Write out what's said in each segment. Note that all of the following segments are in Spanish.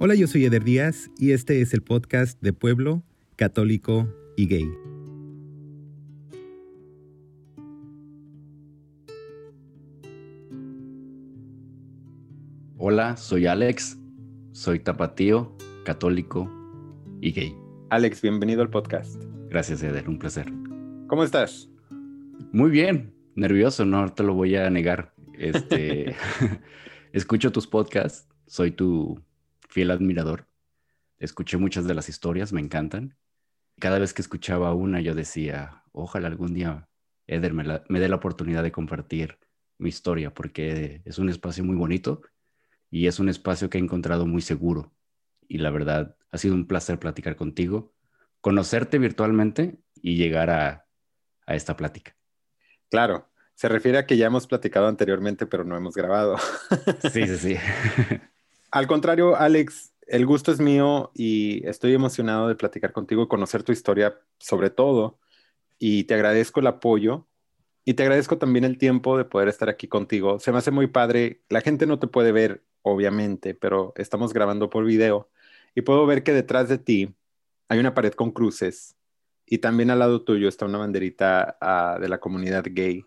Hola, yo soy Eder Díaz y este es el podcast de Pueblo, Católico y Gay. Hola, soy Alex, soy tapatío, católico y gay. Alex, bienvenido al podcast. Gracias, Eder, un placer. ¿Cómo estás? Muy bien, nervioso, no te lo voy a negar. Este, escucho tus podcasts, soy tu fiel admirador. Escuché muchas de las historias, me encantan. Cada vez que escuchaba una, yo decía, ojalá algún día Eder me, me dé la oportunidad de compartir mi historia, porque es un espacio muy bonito y es un espacio que he encontrado muy seguro. Y la verdad, ha sido un placer platicar contigo, conocerte virtualmente y llegar a, a esta plática. Claro, se refiere a que ya hemos platicado anteriormente, pero no hemos grabado. Sí, sí, sí. Al contrario, Alex, el gusto es mío y estoy emocionado de platicar contigo y conocer tu historia sobre todo. Y te agradezco el apoyo y te agradezco también el tiempo de poder estar aquí contigo. Se me hace muy padre. La gente no te puede ver, obviamente, pero estamos grabando por video y puedo ver que detrás de ti hay una pared con cruces y también al lado tuyo está una banderita uh, de la comunidad gay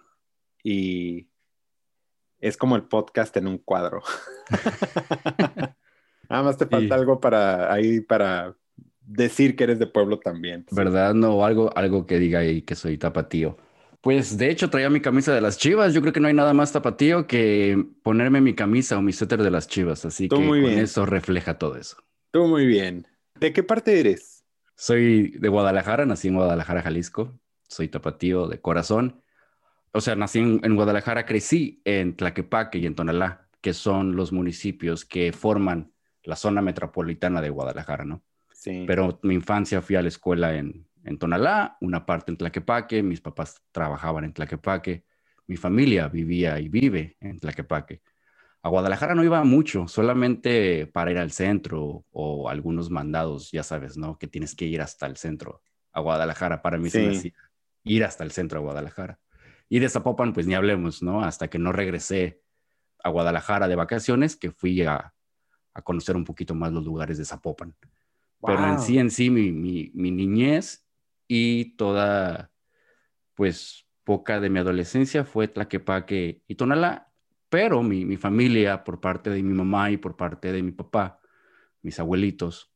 y es como el podcast en un cuadro. Nada más te falta algo para ahí para decir que eres de pueblo también. ¿Verdad? No, algo, algo que diga ahí que soy tapatío. Pues de hecho traía mi camisa de las chivas. Yo creo que no hay nada más tapatío que ponerme mi camisa o mi suéter de las chivas. Así que con eso refleja todo eso. Tú muy bien. ¿De qué parte eres? Soy de Guadalajara, nací en Guadalajara, Jalisco. Soy tapatío de corazón. O sea, nací en, en Guadalajara, crecí en Tlaquepaque y en Tonalá, que son los municipios que forman la zona metropolitana de Guadalajara, ¿no? Sí. Pero mi infancia fui a la escuela en, en Tonalá, una parte en Tlaquepaque, mis papás trabajaban en Tlaquepaque, mi familia vivía y vive en Tlaquepaque. A Guadalajara no iba mucho, solamente para ir al centro o algunos mandados, ya sabes, ¿no? Que tienes que ir hasta el centro a Guadalajara. Para mí sí. se me hacía ir hasta el centro a Guadalajara. Y de Zapopan, pues ni hablemos, ¿no? Hasta que no regresé a Guadalajara de vacaciones, que fui a, a conocer un poquito más los lugares de Zapopan. Wow. Pero en sí, en sí, mi, mi, mi niñez y toda, pues, poca de mi adolescencia fue Tlaquepaque y Tonalá, pero mi, mi, familia, por parte de mi mamá y por parte de mi papá, mis abuelitos,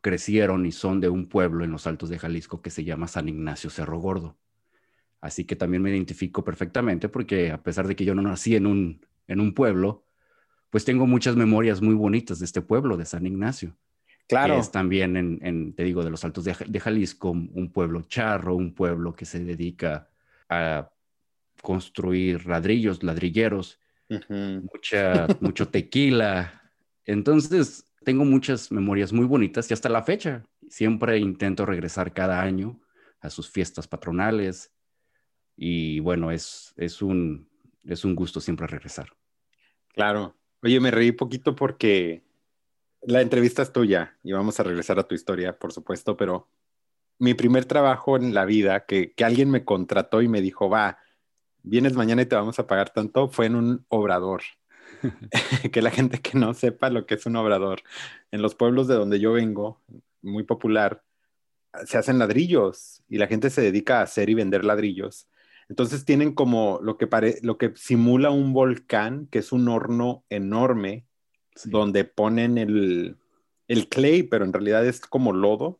crecieron y son de un pueblo en los Altos de Jalisco que se llama San Ignacio Cerro Gordo. Así que también me identifico perfectamente porque a pesar de que yo no nací en un, en un pueblo, pues tengo muchas memorias muy bonitas de este pueblo, de San Ignacio. Claro. Que es también, en, en, te digo, de los Altos de, de Jalisco, un pueblo charro, un pueblo que se dedica a construir ladrillos, ladrilleros, Uh -huh. mucha, mucho tequila. Entonces, tengo muchas memorias muy bonitas y hasta la fecha siempre intento regresar cada año a sus fiestas patronales. Y bueno, es, es, un, es un gusto siempre regresar. Claro. Oye, me reí poquito porque la entrevista es tuya y vamos a regresar a tu historia, por supuesto, pero mi primer trabajo en la vida, que, que alguien me contrató y me dijo, va, vienes mañana y te vamos a pagar tanto, fue en un obrador. que la gente que no sepa lo que es un obrador. En los pueblos de donde yo vengo, muy popular, se hacen ladrillos y la gente se dedica a hacer y vender ladrillos. Entonces tienen como lo que, pare lo que simula un volcán, que es un horno enorme, sí. donde ponen el, el clay, pero en realidad es como lodo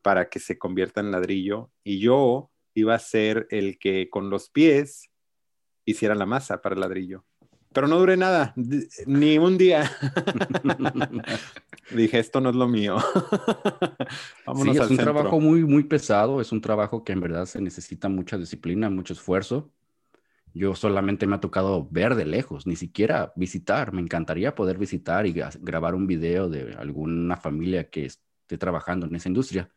para que se convierta en ladrillo. Y yo iba a ser el que con los pies hiciera la masa para el ladrillo. Pero no duré nada, ni un día. Dije, esto no es lo mío. Vámonos sí, es un centro. trabajo muy, muy pesado, es un trabajo que en verdad se necesita mucha disciplina, mucho esfuerzo. Yo solamente me ha tocado ver de lejos, ni siquiera visitar. Me encantaría poder visitar y grabar un video de alguna familia que esté trabajando en esa industria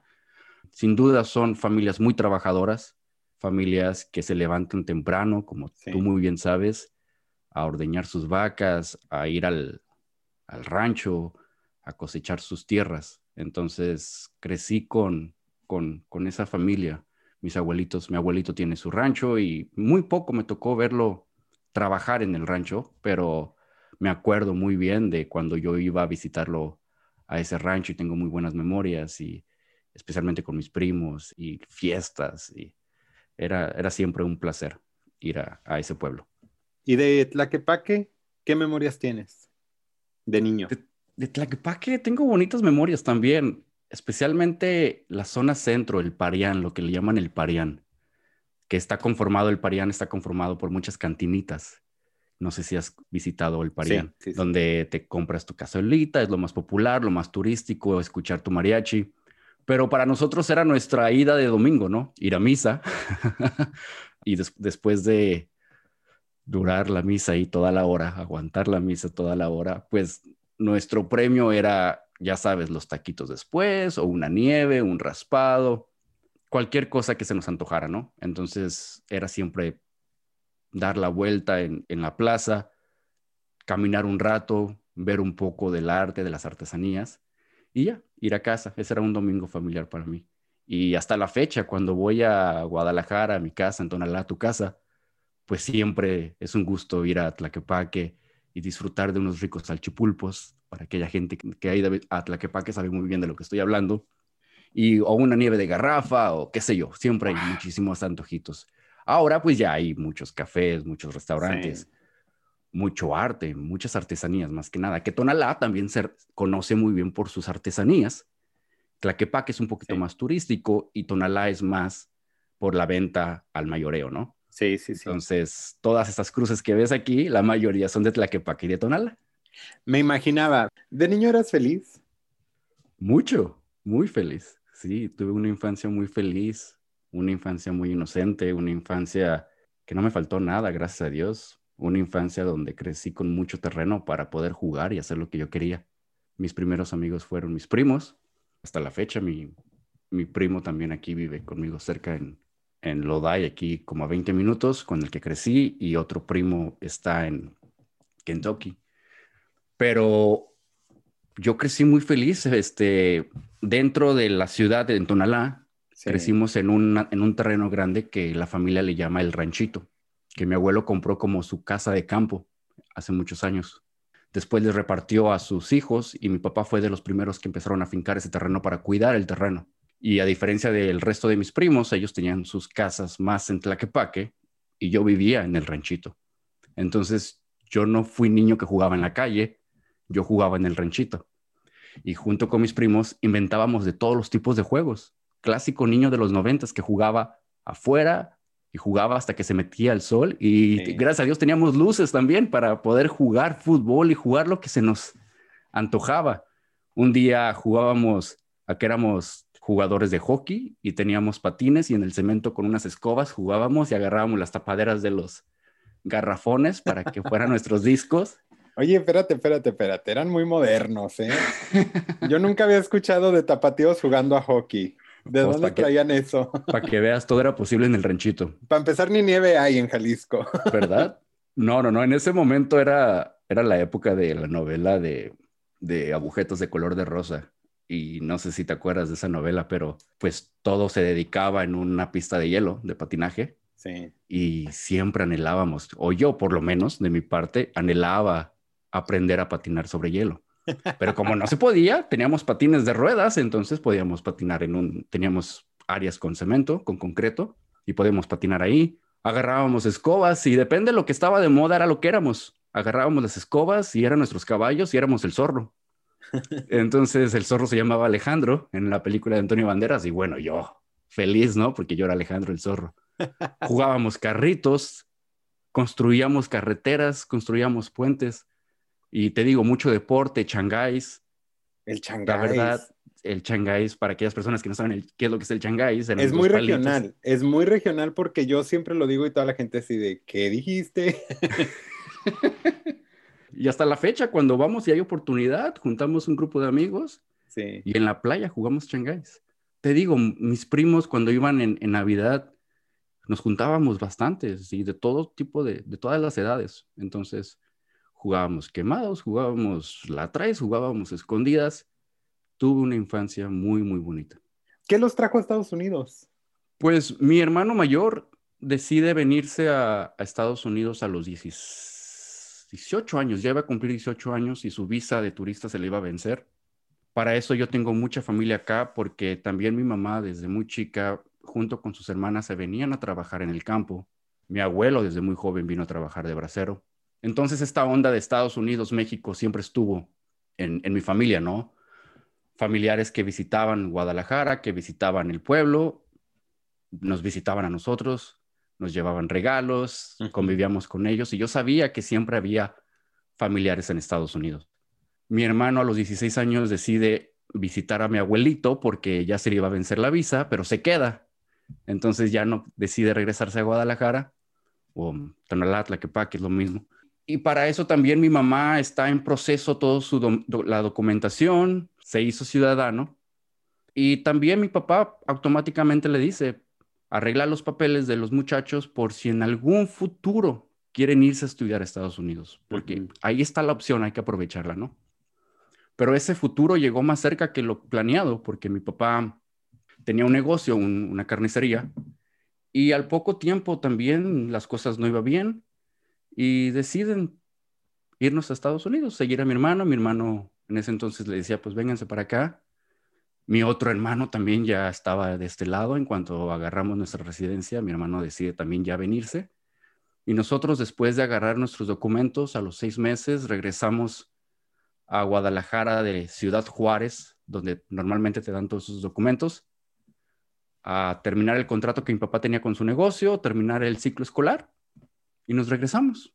sin duda son familias muy trabajadoras, familias que se levantan temprano, como sí. tú muy bien sabes, a ordeñar sus vacas, a ir al, al, rancho, a cosechar sus tierras. Entonces crecí con, con, con esa familia. Mis abuelitos, mi abuelito tiene su rancho y muy poco me tocó verlo trabajar en el rancho, pero me acuerdo muy bien de cuando yo iba a visitarlo a ese rancho y tengo muy buenas memorias y especialmente con mis primos y fiestas y era, era siempre un placer ir a, ese pueblo. ¿Y de Tlaquepaque, qué memorias tienes de niño? De, de Tlaquepaque tengo bonitas memorias también, especialmente la zona centro, el Parián, lo que le llaman el Parián, que está conformado, el Parián está conformado por muchas cantinitas. No sé si has visitado el Parián, donde te compras tu cazuelita, es lo más popular, lo más turístico, escuchar tu mariachi. Pero para nosotros era nuestra ida de domingo, ¿no? Ir a misa. y después de durar la misa ahí toda la hora, aguantar la misa toda la hora, pues nuestro premio era, ya sabes, los taquitos después, o una nieve, un raspado, cualquier cosa que se nos antojara, ¿no? Entonces era siempre dar la vuelta en, en la plaza, caminar un rato, ver un poco del arte, de las artesanías y ya, ir a casa. Ese era un domingo familiar para mí. Y hasta la fecha, cuando voy a Guadalajara, a mi casa, en a tu casa, pues siempre es un gusto ir a Tlaquepaque y disfrutar de unos ricos salchipulpos. Para aquella gente que ha ido a Tlaquepaque sabe muy bien de lo que estoy hablando. Y, o una nieve de garrafa, o qué sé yo, siempre hay muchísimos antojitos. Ahora pues ya hay muchos cafés, muchos restaurantes mucho arte, muchas artesanías, más que nada. Que Tonalá también se conoce muy bien por sus artesanías. Tlaquepaque es un poquito más turístico y Tonalá es más por la venta al mayoreo, ¿no? Sí, sí, sí. Entonces, todas estas cruces que ves aquí, la mayoría son de Tlaquepaque y de Tonalá. Me imaginaba, ¿de niño eras feliz? Mucho, muy feliz. Sí, tuve una infancia muy feliz, una infancia muy inocente, una infancia que no me faltó nada, gracias a Dios una infancia donde crecí con mucho terreno para poder jugar y hacer lo que yo quería. Mis primeros amigos fueron mis primos. Hasta la fecha, mi, mi primo también aquí vive conmigo cerca en, en Lodi, aquí como a 20 minutos, con el que crecí, y otro primo está en Kentucky. Pero yo crecí muy feliz este, dentro de la ciudad de Tonalá. Crecimos en, en un terreno grande que la familia le llama el ranchito que mi abuelo compró como su casa de campo hace muchos años. Después les repartió a sus hijos y mi papá fue de los primeros que empezaron a fincar ese terreno para cuidar el terreno. Y a diferencia del resto de mis primos, ellos tenían sus casas más en Tlaquepaque y yo vivía en el ranchito. Entonces yo no fui niño que jugaba en la calle, yo jugaba en el ranchito. Y junto con mis primos inventábamos de todos los tipos de juegos. Clásico niño de los noventas que jugaba afuera, y jugaba hasta que se metía el sol y gracias a Dios teníamos luces también para poder jugar fútbol y jugar lo que se nos antojaba. Un día jugábamos a que éramos jugadores de hockey y teníamos patines y en el cemento con unas escobas jugábamos y agarrábamos las tapaderas de los garrafones para que fueran nuestros discos. Oye, espérate, espérate, espérate, eran muy modernos, ¿eh? Yo nunca había escuchado de tapatíos jugando a hockey. ¿De pues, dónde traían eso? Para que veas, todo era posible en el ranchito. Para empezar, ni nieve hay en Jalisco. ¿Verdad? No, no, no. En ese momento era, era la época de la novela de, de agujetos de color de rosa. Y no sé si te acuerdas de esa novela, pero pues todo se dedicaba en una pista de hielo, de patinaje. Sí. Y siempre anhelábamos, o yo por lo menos, de mi parte, anhelaba aprender a patinar sobre hielo. Pero como no se podía, teníamos patines de ruedas, entonces podíamos patinar en un, teníamos áreas con cemento, con concreto, y podíamos patinar ahí. Agarrábamos escobas y depende de lo que estaba de moda, era lo que éramos. Agarrábamos las escobas y eran nuestros caballos y éramos el zorro. Entonces el zorro se llamaba Alejandro en la película de Antonio Banderas y bueno, yo feliz, ¿no? Porque yo era Alejandro el zorro. Jugábamos carritos, construíamos carreteras, construíamos puentes y te digo, mucho deporte, changáis. El changáis. La verdad, el changáis, para aquellas personas que no saben qué es lo que es el changáis. Es muy regional, es muy regional porque yo siempre lo digo y toda la gente así de, ¿qué dijiste? y hasta la fecha, cuando vamos y hay oportunidad, juntamos un grupo de amigos sí. y en la playa jugamos changáis. Te digo, mis primos cuando iban en, Navidad, nos juntábamos bastantes y de todo tipo de, de todas las edades. Entonces, jugábamos quemados, jugábamos la traes, jugábamos escondidas. Tuve una infancia muy, muy bonita. ¿Qué los trajo a Estados Unidos? Pues mi hermano mayor decide venirse a, Estados Unidos a los 18 años, ya iba a cumplir 18 años y su visa de turista se le iba a vencer. para eso yo tengo mucha familia acá porque también mi mamá desde muy chica, junto con sus hermanas, se venían a trabajar en el campo. Mi abuelo desde muy joven vino a trabajar de bracero. Entonces esta onda de Estados Unidos, México siempre estuvo en, en mi familia, ¿no? Familiares que visitaban Guadalajara, que visitaban el pueblo, nos visitaban a nosotros, nos llevaban regalos, convivíamos con ellos y yo sabía que siempre había familiares en Estados Unidos. Mi hermano a los 16 años decide visitar a mi abuelito porque ya se le iba a vencer la visa, pero se queda. Entonces ya no decide regresarse a Guadalajara o Tonalá, que es lo mismo. Y para eso también mi mamá está en proceso todo su la documentación, se hizo ciudadano y también mi papá automáticamente le dice, arregla los papeles de los muchachos por si en algún futuro quieren irse a estudiar a Estados Unidos, porque ahí está la opción, hay que aprovecharla, ¿no? Pero ese futuro llegó más cerca que lo planeado, porque mi papá tenía un negocio, una carnicería, y al poco tiempo también las cosas no iban bien y deciden irnos a Estados Unidos, seguir a mi hermano. Mi hermano en ese entonces le decía, pues vénganse para acá. Mi otro hermano también ya estaba de este lado. En cuanto agarramos nuestra residencia, mi hermano decide también ya venirse. Y nosotros, después de agarrar nuestros documentos, a los seis meses regresamos a Guadalajara de Ciudad Juárez, donde normalmente te dan todos sus documentos, a terminar el contrato que mi papá tenía con su negocio, terminar el ciclo escolar y nos regresamos.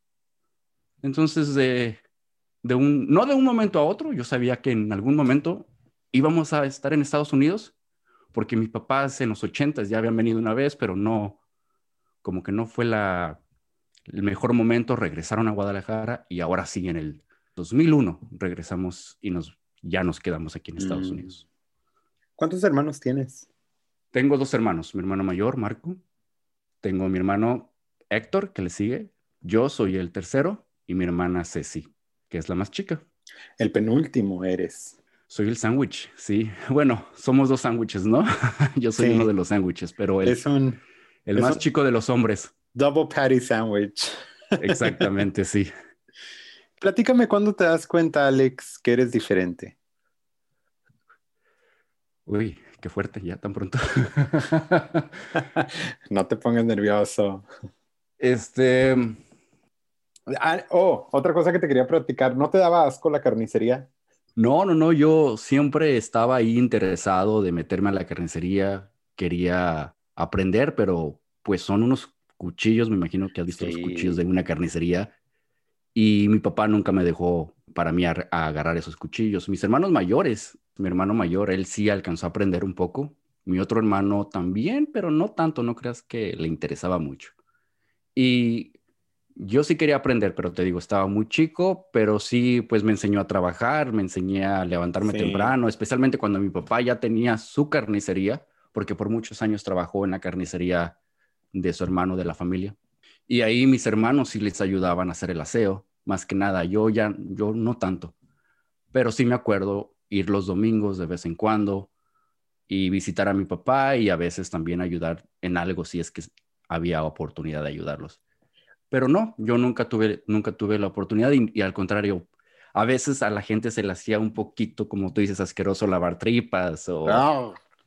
Entonces, de, de un, no de un momento a otro, yo sabía que en algún momento íbamos a estar en Estados Unidos, porque mis papás en los ochentas ya habían venido una vez, pero no, como que no fue la, el mejor momento, regresaron a Guadalajara y ahora sí, en el 2001 regresamos y nos, ya nos quedamos aquí en Estados mm. Unidos. ¿Cuántos hermanos tienes? Tengo dos hermanos, mi hermano mayor, Marco, tengo mi hermano Héctor, que le sigue, yo soy el tercero y mi hermana Ceci, que es la más chica. El penúltimo eres. Soy el sándwich, sí. Bueno, somos dos sándwiches, ¿no? Yo soy uno de los sándwiches, pero el, el más chico de los hombres. Double patty sandwich. Exactamente, sí. Platícame cuándo te das cuenta, Alex, que eres diferente. Uy, qué fuerte, ya tan pronto. no te pongas nervioso. Este. Ah, oh, otra cosa que te quería platicar. ¿No te daba asco la carnicería? No, no, no, yo siempre estaba ahí interesado de meterme a la carnicería, quería aprender, pero pues son unos cuchillos, me imagino que has visto los cuchillos de una carnicería, y mi papá nunca me dejó para mí agarrar esos cuchillos. Mis hermanos mayores, mi hermano mayor, él sí alcanzó a aprender un poco, mi otro hermano también, pero no tanto, no creas que le interesaba mucho. Y yo sí quería aprender, pero te digo, estaba muy chico, pero sí, pues me enseñó a trabajar, me enseñé a levantarme temprano, especialmente cuando mi papá ya tenía su carnicería, porque por muchos años trabajó en la carnicería de su hermano de la familia. Y ahí mis hermanos sí les ayudaban a hacer el aseo, más que nada, yo ya, yo no tanto, pero sí me acuerdo ir los domingos de vez en cuando y visitar a mi papá y a veces también ayudar en algo si es que había oportunidad de ayudarlos. Pero no, yo nunca tuve, nunca tuve la oportunidad y, al contrario, a veces a la gente se le hacía un poquito, como tú dices, asqueroso lavar tripas o,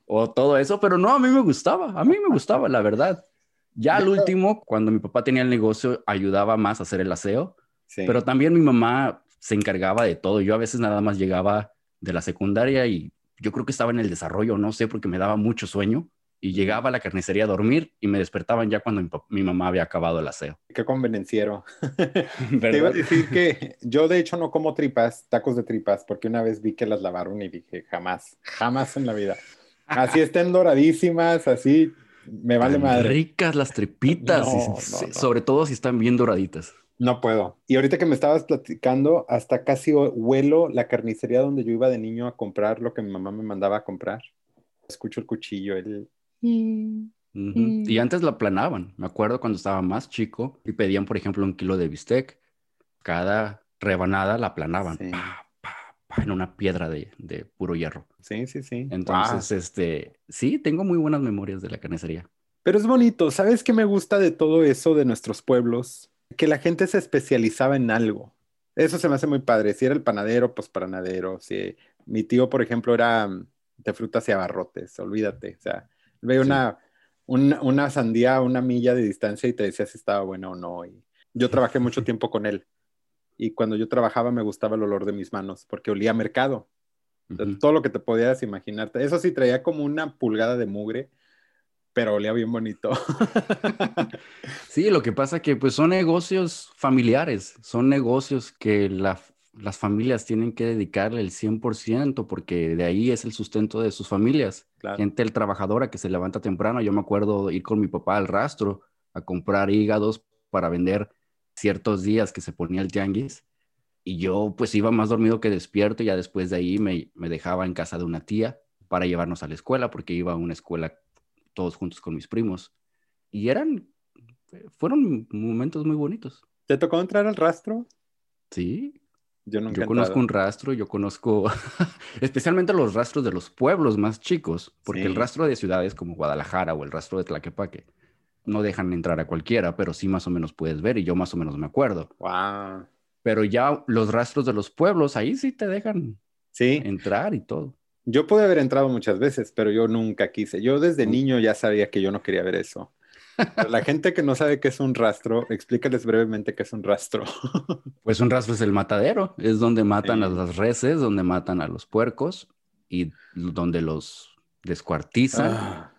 o todo eso, pero no, a mí me gustaba, a mí me gustaba, la verdad. Ya al último, cuando mi papá tenía el negocio, ayudaba más a hacer el aseo, pero también mi mamá se encargaba de todo. Yo a veces nada más llegaba de la secundaria y yo creo que estaba en el desarrollo, no sé, porque me daba mucho sueño y llegaba a la carnicería a dormir y me despertaban ya cuando mi, mamá había acabado el aseo. Qué convenenciero. Te iba a decir que yo de hecho no como tripas, tacos de tripas, porque una vez vi que las lavaron y dije, jamás, jamás en la vida. Así estén doradísimas, así, me vale madre. Ricas las tripitas, sobre todo si están bien doraditas. No puedo. Y ahorita que me estabas platicando, hasta casi huelo la carnicería donde yo iba de niño a comprar lo que mi mamá me mandaba a comprar. Escucho el cuchillo, el, y antes la planaban. Me acuerdo cuando estaba más chico y pedían, por ejemplo, un kilo de bistec. Cada rebanada la planaban en una piedra de, de, puro hierro. Sí, sí, sí. Entonces, este, sí, tengo muy buenas memorias de la carnicería. Pero es bonito. ¿Sabes qué me gusta de todo eso de nuestros pueblos? Que la gente se especializaba en algo. Eso se me hace muy padre. Si era el panadero, pues panadero. Si Mi tío, por ejemplo, era de frutas y abarrotes, olvídate. O sea, veía una, una, sandía a una milla de distancia y te decía si estaba buena o no. Y yo trabajé mucho tiempo con él. Y cuando yo trabajaba me gustaba el olor de mis manos porque olía a mercado. Todo lo que te podías imaginarte. Eso sí, traía como una pulgada de mugre, pero olía bien bonito. sí, lo que pasa que pues son negocios familiares, son negocios que las familias tienen que dedicarle el 100% porque de ahí es el sustento de sus familias. Gente el trabajadora que se levanta temprano, yo me acuerdo ir con mi papá al rastro a comprar hígados para vender ciertos días que se ponía el tianguis y yo pues iba más dormido que despierto y ya después de ahí me, me, dejaba en casa de una tía para llevarnos a la escuela porque iba a una escuela todos juntos con mis primos y eran, fueron momentos muy bonitos. ¿Te tocó entrar al rastro? Sí. Yo, nunca yo conozco un rastro, yo conozco especialmente los rastros de los pueblos más chicos, porque el rastro de ciudades como Guadalajara o el rastro de Tlaquepaque no dejan entrar a cualquiera, pero sí más o menos puedes ver y yo más o menos me acuerdo. Wow. Pero ya los rastros de los pueblos, ahí sí te dejan sí. entrar y todo. Yo pude haber entrado muchas veces, pero yo nunca quise. Yo desde niño ya sabía que yo no quería ver eso. La gente que no sabe qué es un rastro, explícales brevemente qué es un rastro. pues un rastro es el matadero, es donde matan a las reses, donde matan a los puercos y donde los descuartizan. Ah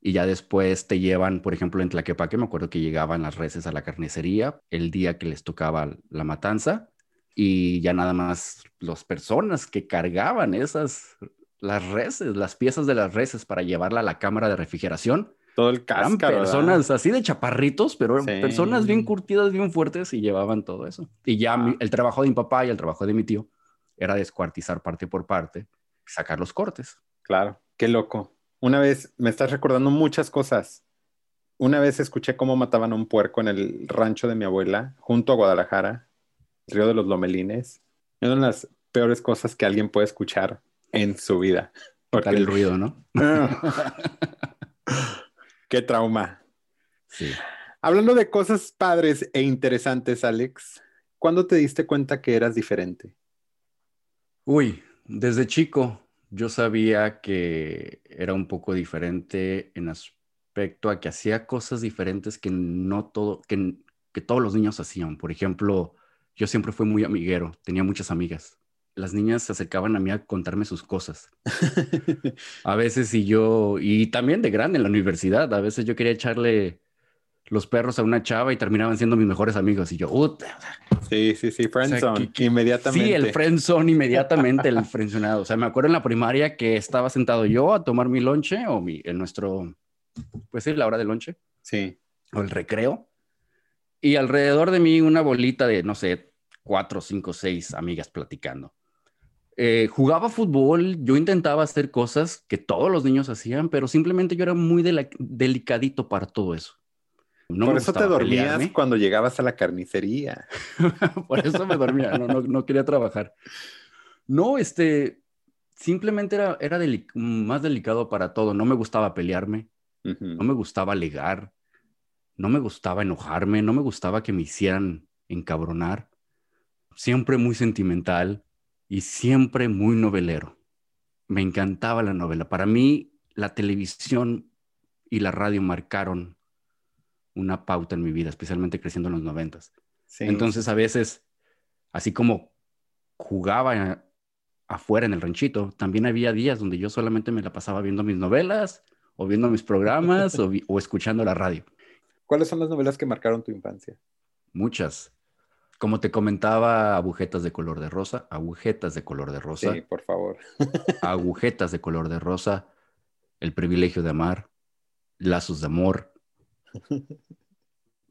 y ya después te llevan, por ejemplo, en Tlaquepaque, me acuerdo que llegaban las reses a la carnicería el día que les tocaba la matanza y ya nada más las personas que cargaban esas, las reses, las piezas de las reses para llevarla a la cámara de refrigeración. Todo el cáscaro. Personas así de chaparritos, pero personas bien curtidas, bien fuertes y llevaban todo eso. Y ya ah. el trabajo de mi papá y el trabajo de mi tío era descuartizar parte por parte, sacar los cortes. Claro, qué loco. Una vez, me estás recordando muchas cosas. Una vez escuché cómo mataban a un puerco en el rancho de mi abuela, junto a Guadalajara, Río de los Lomelines. Es una de las peores cosas que alguien puede escuchar en su vida. Porque el ruido, ¿no? Qué trauma. Sí. Hablando de cosas padres e interesantes, Alex, ¿cuándo te diste cuenta que eras diferente? Uy, desde chico yo sabía que era un poco diferente en aspecto a que hacía cosas diferentes que no todo, que, que todos los niños hacían. Por ejemplo, yo siempre fui muy amiguero, tenía muchas amigas. Las niñas se acercaban a mí a contarme sus cosas. a veces y yo, y también de grande en la universidad, a veces yo quería echarle los perros a una chava y terminaban siendo mis mejores amigos. Y yo, Sí, sí, sí, friendzone, inmediatamente. Sí, el friendzone inmediatamente, el friendzonado. O sea, me acuerdo en la primaria que estaba sentado yo a tomar mi lonche o mi, en nuestro, pues sí, la hora de lonche. Sí. O el recreo. Y alrededor de mí una bolita de, no sé, cuatro, cinco, seis amigas platicando. Eh, jugaba fútbol, yo intentaba hacer cosas que todos los niños hacían, pero simplemente yo era muy delicadito para todo eso. Por eso te dormías cuando llegabas a la carnicería. Por eso me dormía, no, quería trabajar. No, este, simplemente era, era más delicado para todo. No me gustaba pelearme, no me gustaba alegar, no me gustaba enojarme, no me gustaba que me hicieran encabronar. Siempre muy sentimental y siempre muy novelero. Me encantaba la novela. Para mí, la televisión y la radio marcaron una pauta en mi vida, especialmente creciendo en los noventas. Entonces a veces, así como jugaba afuera en el ranchito, también había días donde yo solamente me la pasaba viendo mis novelas o viendo mis programas o, o, escuchando la radio. ¿Cuáles son las novelas que marcaron tu infancia? Muchas. Como te comentaba, agujetas de color de rosa, agujetas de color de rosa. Sí, por favor. agujetas de color de rosa, el privilegio de amar, lazos de amor,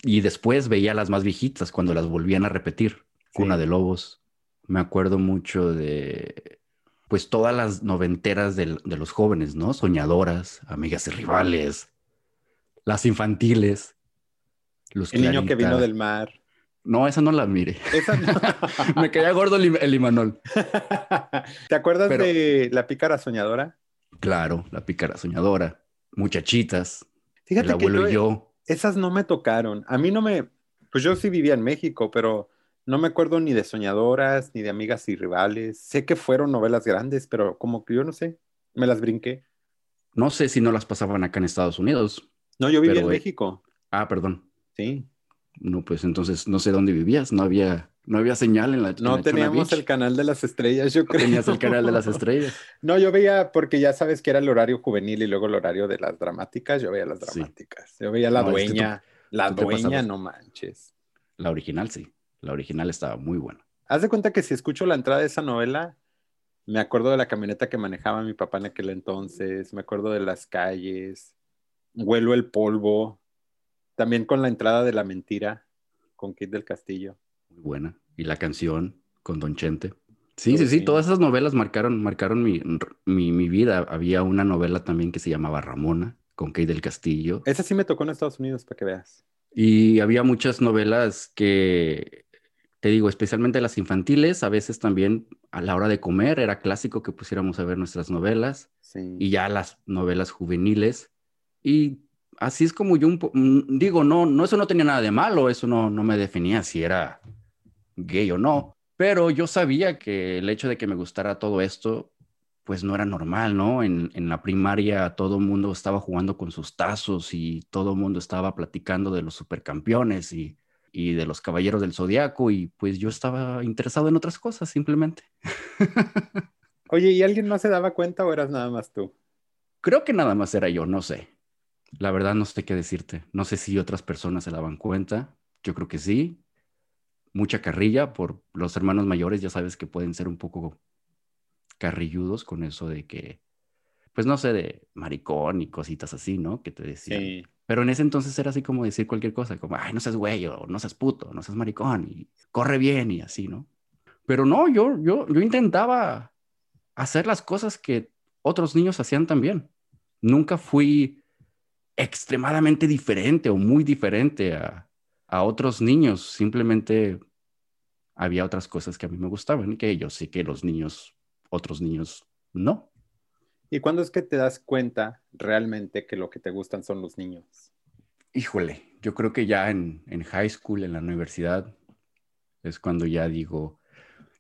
y después veía las más viejitas cuando las volvían a repetir. Cuna de Lobos. Me acuerdo mucho de, pues, todas las noventeras de, los jóvenes, ¿no? Soñadoras, amigas y rivales, las infantiles. Los el niño que vino del mar. No, esa no la mire. Me quedé gordo el, Imanol. ¿Te acuerdas de La Pícara Soñadora? Claro, La Pícara Soñadora. Muchachitas. Fíjate el abuelo y yo esas no me tocaron. A mí no me, pues yo sí vivía en México, pero No me acuerdo ni de Soñadoras, ni de Amigas y Rivales. Sé que fueron novelas grandes, pero como que yo no sé, me las brinqué. No sé si no las pasaban acá en Estados Unidos. No, yo vivía en eh, México. Ah, perdón. Sí. No, pues entonces no sé dónde vivías. No había, no había señal en la en la No teníamos el canal de las estrellas, yo creo. tenías el canal de las estrellas. No, yo veía, porque ya sabes que era el horario juvenil y luego el horario de las dramáticas, yo veía las Sí. dramáticas. Yo veía la No, es que tú- dueña, la tú dueña, no manches. La original sí. La original estaba muy buena. Haz de cuenta que si escucho la entrada de esa novela, me acuerdo de la camioneta que manejaba mi papá en aquel entonces, me acuerdo de las calles, huelo el polvo, también con la entrada de la mentira, con Kit del Castillo. Muy buena. Y la canción con Don Chente. Sí, Todo sí, sí. sí. Todas esas novelas marcaron, marcaron mi, mi, mi vida. Había una novela también que se llamaba Ramona, con Kay del Castillo. Esa sí me tocó en Estados Unidos, para que veas. Y había muchas novelas que, te digo, especialmente las infantiles, a veces también a la hora de comer era clásico que pusiéramos a ver nuestras novelas Sí. y ya las novelas juveniles. Y así es como yo un mm, digo, no, no, eso no tenía nada de malo, eso no, no me definía si era gay o no, pero yo sabía que el hecho de que me gustara todo esto, pues no era normal, ¿no? En, en la primaria todo el mundo estaba jugando con sus tazos y todo el mundo estaba platicando de los supercampeones y, y de los caballeros del zodiaco y pues yo estaba interesado en otras cosas simplemente. Oye, ¿y alguien más se daba cuenta o eras nada más tú? Creo que nada más era yo, no sé. La verdad no sé qué decirte. No sé si otras personas se daban cuenta. Yo creo que sí. Mucha carrilla por los hermanos mayores, ya sabes que pueden ser un poco carrilludos con eso de que, pues no sé, de maricón y cositas así, ¿no? Que te decían. Sí. Pero en ese entonces era así como decir cualquier cosa, como, ay, no seas güey, o no seas puto, no seas maricón, y corre bien y así, ¿no? Pero no, yo, yo, yo intentaba hacer las cosas que otros niños hacían también. Nunca fui extremadamente diferente o muy diferente a, a otros niños, simplemente había otras cosas que a mí me gustaban y que yo sé que los niños, otros niños, no. ¿Y cuándo es que te das cuenta realmente que lo que te gustan son los niños? Híjole, yo creo que ya en, en high school, en la universidad, es cuando ya digo,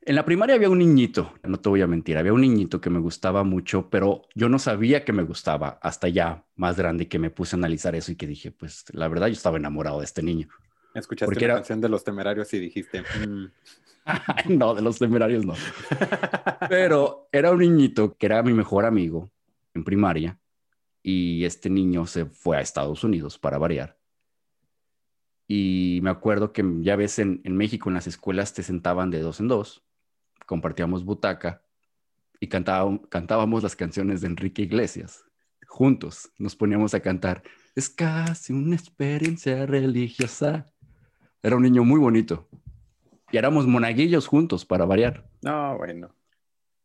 en la primaria había un niñito, no te voy a mentir, había un niñito que me gustaba mucho, pero yo no sabía que me gustaba hasta ya más grande que me puse a analizar eso y que dije, pues la verdad yo estaba enamorado de este niño. Escuchaste Porque la era- canción de los temerarios y dijiste, "Mm". no, de los temerarios no. Pero era un niñito que era mi mejor amigo en primaria y este niño se fue a Estados Unidos para variar. Y me acuerdo que ya ves en, en México en las escuelas te sentaban de dos en dos, compartíamos butaca y cantábamos, cantábamos las canciones de Enrique Iglesias. Juntos nos poníamos a cantar. Es casi una experiencia religiosa. Era un niño muy bonito. Y éramos monaguillos juntos para variar. no, bueno.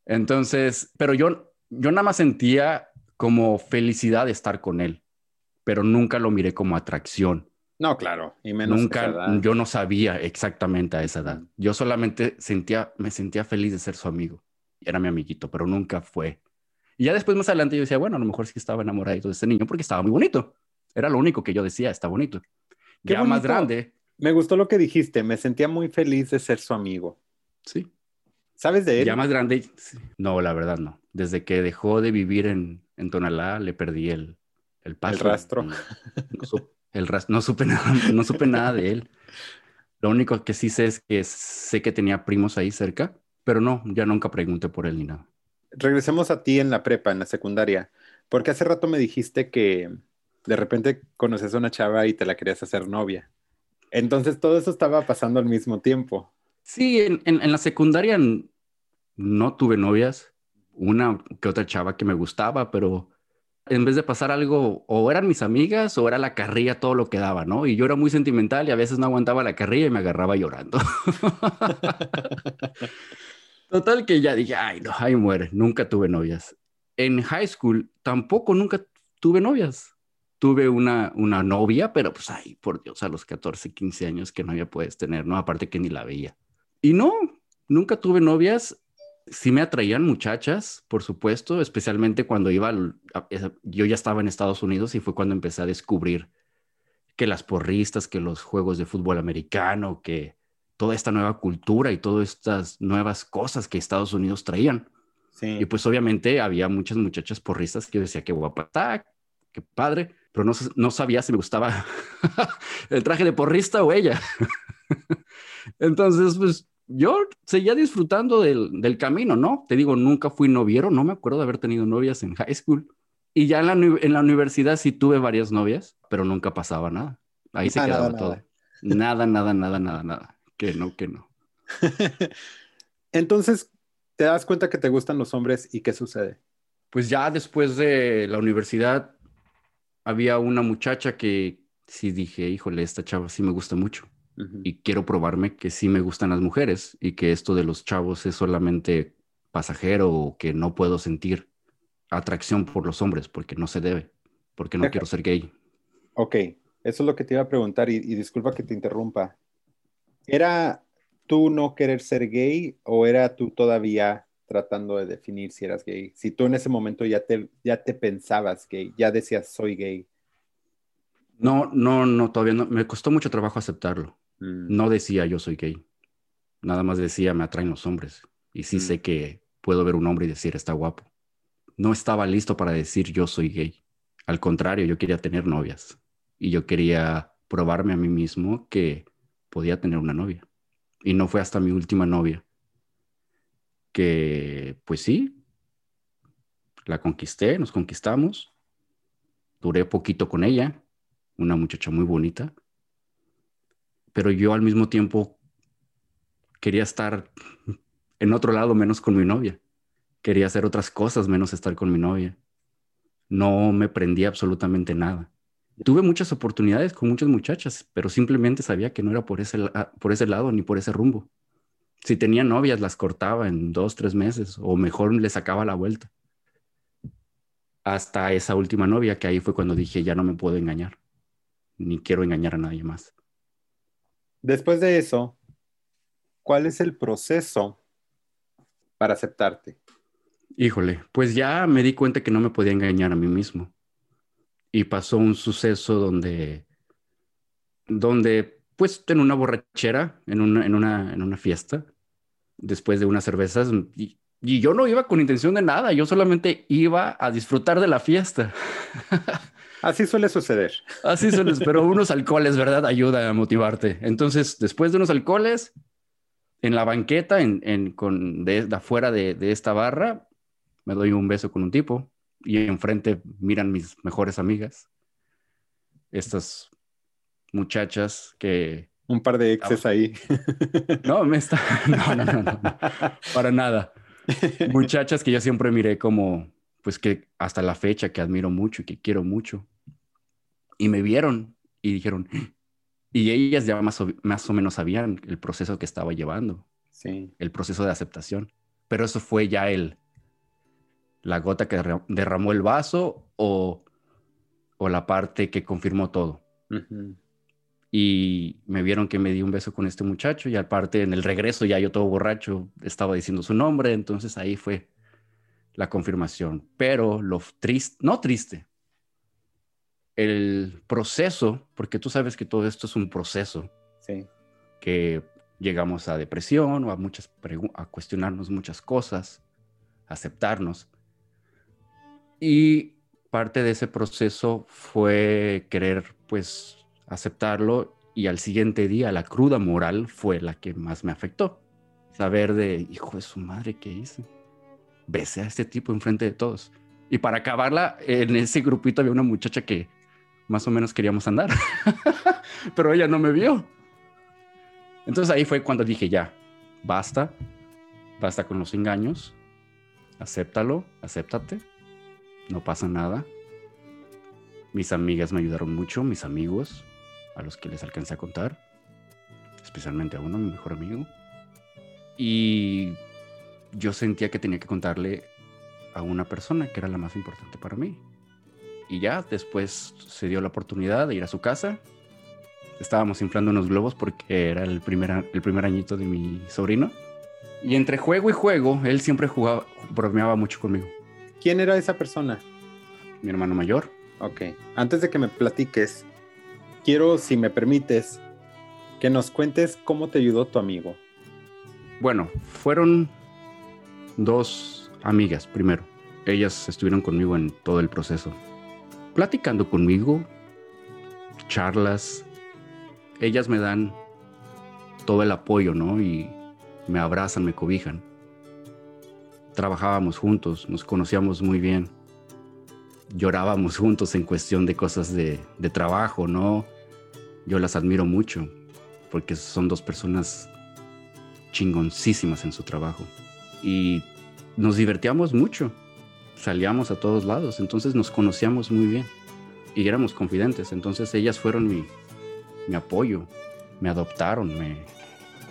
Entonces, pero yo, yo nada más sentía como felicidad de estar con él, pero nunca lo miré como atracción. No, claro, y menos nunca, yo no sabía exactamente a esa edad. Yo solamente sentía, me sentía feliz de ser su amigo. Era mi amiguito, pero nunca fue. Y ya después, más adelante, yo decía, bueno, a lo mejor sí estaba enamorado de este niño porque estaba muy bonito. Era lo único que yo decía, está bonito. Qué ya más grande, Me gustó lo que dijiste, me sentía muy feliz de ser su amigo. sí. ¿Sabes de él? Ya más grande, no, la verdad no. Desde que dejó de vivir en, en Tonalá, le perdí el, el paso. El rastro. No, el ras- no supe nada, no supe nada de él. Lo único que sí sé es que sé que tenía primos ahí cerca, pero no, ya nunca pregunté por él ni nada. Regresemos a ti en la prepa, en la secundaria, porque hace rato me dijiste que de repente conoces a una chava y te la querías hacer novia. Entonces todo eso estaba pasando al mismo tiempo. Sí, en, en- en la secundaria no tuve novias, una que otra chava que me gustaba, pero en vez de pasar algo, o eran mis amigas o era la carrilla todo lo que daba, ¿no? Y yo era muy sentimental y a veces no aguantaba la carrilla y me agarraba llorando. Total que ya dije, ay, no, ahí muere, nunca tuve novias. En high school tampoco nunca tuve novias. Tuve una, una novia, pero pues, ay, por Dios, a los 14, 15 años, ¿qué novia puedes tener? No, aparte que ni la veía. Y no, nunca tuve novias. Sí me atraían muchachas, por supuesto, especialmente cuando iba, al- yo ya estaba en Estados Unidos y fue cuando empecé a descubrir que las porristas, que los juegos de fútbol americano, que toda esta nueva cultura y todas estas nuevas cosas que Estados Unidos traían. Y pues obviamente había muchas muchachas porristas que yo decía, qué guapa está, qué padre, pero no, no sabía si me gustaba el traje de porrista o ella. Entonces, pues yo seguía disfrutando del, del, camino, ¿no? Te digo, nunca fui noviero, no me acuerdo de haber tenido novias en high school. Y ya en la, en la universidad sí tuve varias novias, pero nunca pasaba nada. Ahí se quedaba todo. Nada, nada, nada, nada, nada. Que no, que no. Entonces, te das cuenta que te gustan los hombres y qué sucede. Pues ya después de la universidad había una muchacha que sí dije, híjole, esta chava sí me gusta mucho. Y quiero probarme que sí me gustan las mujeres y que esto de los chavos es solamente pasajero o que no puedo sentir atracción por los hombres porque no se debe, porque no quiero ser gay. Ok, eso es lo que te iba a preguntar y disculpa que te interrumpa. ¿Era tú no querer ser gay o era tú todavía tratando de definir si eras gay? Si tú en ese momento ya te, ya te pensabas gay, ya decías soy gay. No, no, no, todavía no. Me costó mucho trabajo aceptarlo. Mm. No decía yo soy gay. Nada más decía me atraen los hombres. Y sí mm. sé que puedo ver un hombre y decir está guapo. No estaba listo para decir yo soy gay. Al contrario, yo quería tener novias. Y yo quería probarme a mí mismo que podía tener una novia. Y no fue hasta mi última novia que, pues sí, la conquisté, nos conquistamos. Duré poquito con ella, una muchacha muy bonita. Pero yo al mismo tiempo quería estar en otro lado menos con mi novia. Quería hacer otras cosas menos estar con mi novia. No me prendía absolutamente nada. Tuve muchas oportunidades con muchas muchachas, pero simplemente sabía que no era por ese, por ese lado ni por ese rumbo. Si tenía novias, las cortaba en dos, tres meses, o mejor le sacaba la vuelta. Hasta esa última novia, que ahí fue cuando dije, ya no me puedo engañar, ni quiero engañar a nadie más. Después de eso, ¿cuál es el proceso para aceptarte? Híjole, pues ya me di cuenta que no me podía engañar a mí mismo y pasó un suceso donde, donde pues en una borrachera, en una, en una, en una fiesta, después de unas cervezas, y, yo no iba con intención de nada, yo solamente iba a disfrutar de la fiesta. Así suele suceder. Así suele, pero unos alcoholes, ¿verdad? Ayuda a motivarte. Entonces, después de unos alcoholes, en la banqueta, en, en con, de, afuera de, de, esta barra, me doy un beso con un tipo y enfrente miran mis mejores amigas, estas muchachas que... Un par de exes ahí. No, me está... No, no, no, no, para nada. Muchachas que yo siempre miré como, pues que hasta la fecha que admiro mucho y que quiero mucho. Y me vieron y dijeron, y ellas ya más o, más o menos sabían el proceso que estaba llevando. Sí. El proceso de aceptación. Pero eso fue ya el, la gota que derramó el vaso o, o la parte que confirmó todo. Y me vieron que me di un beso con este muchacho y aparte en el regreso ya yo todo borracho estaba diciendo su nombre, entonces ahí fue la confirmación. Pero lo triste, no triste, el proceso, porque tú sabes que todo esto es un proceso, sí. que llegamos a depresión o a, muchas a cuestionarnos muchas cosas, aceptarnos. Y parte de ese proceso fue querer, pues, aceptarlo y al siguiente día la cruda moral fue la que más me afectó. Saber de, hijo de su madre, ¿qué hice? Besé a este tipo enfrente de todos. Y para acabarla, en ese grupito había una muchacha que más o menos queríamos andar, pero ella no me vio. Entonces ahí fue cuando dije, ya, basta, basta con los engaños, acéptalo, acéptate no pasa nada. Mis amigas me ayudaron mucho, mis amigos, a los que les alcancé a contar, especialmente a uno, mi mejor amigo. Y yo sentía que tenía que contarle a una persona que era la más importante para mí. Y ya después se dio la oportunidad de ir a su casa. Estábamos inflando unos globos porque era el primer, el primer añito de mi sobrino. Y entre juego y juego, él siempre jugaba, bromeaba mucho conmigo. ¿Quién era esa persona? Mi hermano mayor. Ok. Antes de que me platiques, quiero, si me permites, que nos cuentes cómo te ayudó tu amigo. Bueno, fueron dos amigas primero. Ellas estuvieron conmigo en todo el proceso. Platicando conmigo, charlas. Ellas me dan todo el apoyo, ¿no? Y me abrazan, me cobijan. Trabajábamos juntos, nos conocíamos muy bien. Llorábamos juntos en cuestión de cosas de, trabajo, ¿no? Yo las admiro mucho porque son dos personas chingoncísimas en su trabajo. Y nos divertíamos mucho. Salíamos a todos lados, entonces nos conocíamos muy bien y éramos confidentes. Entonces ellas fueron mi, mi apoyo, me adoptaron, me,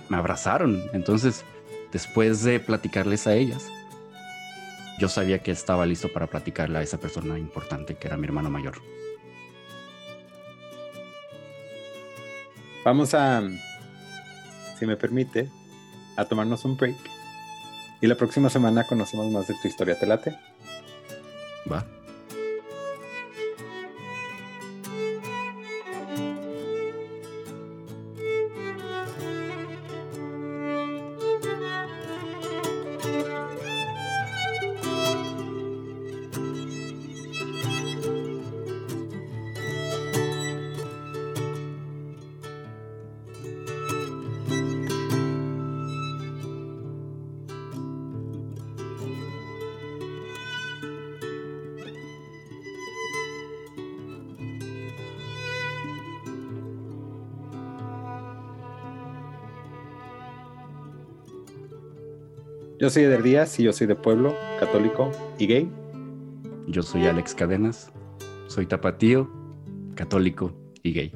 me abrazaron. Entonces, después de platicarles a ellas, yo sabía que estaba listo para platicarle a esa persona importante que era mi hermano mayor. Vamos a, si me permite, a tomarnos un break. Y la próxima semana conocemos más de tu historia, ¿te late? Va. Yo soy Eder Díaz y yo soy de pueblo, católico y gay. Yo soy Alex Cadenas, soy tapatío, católico y gay.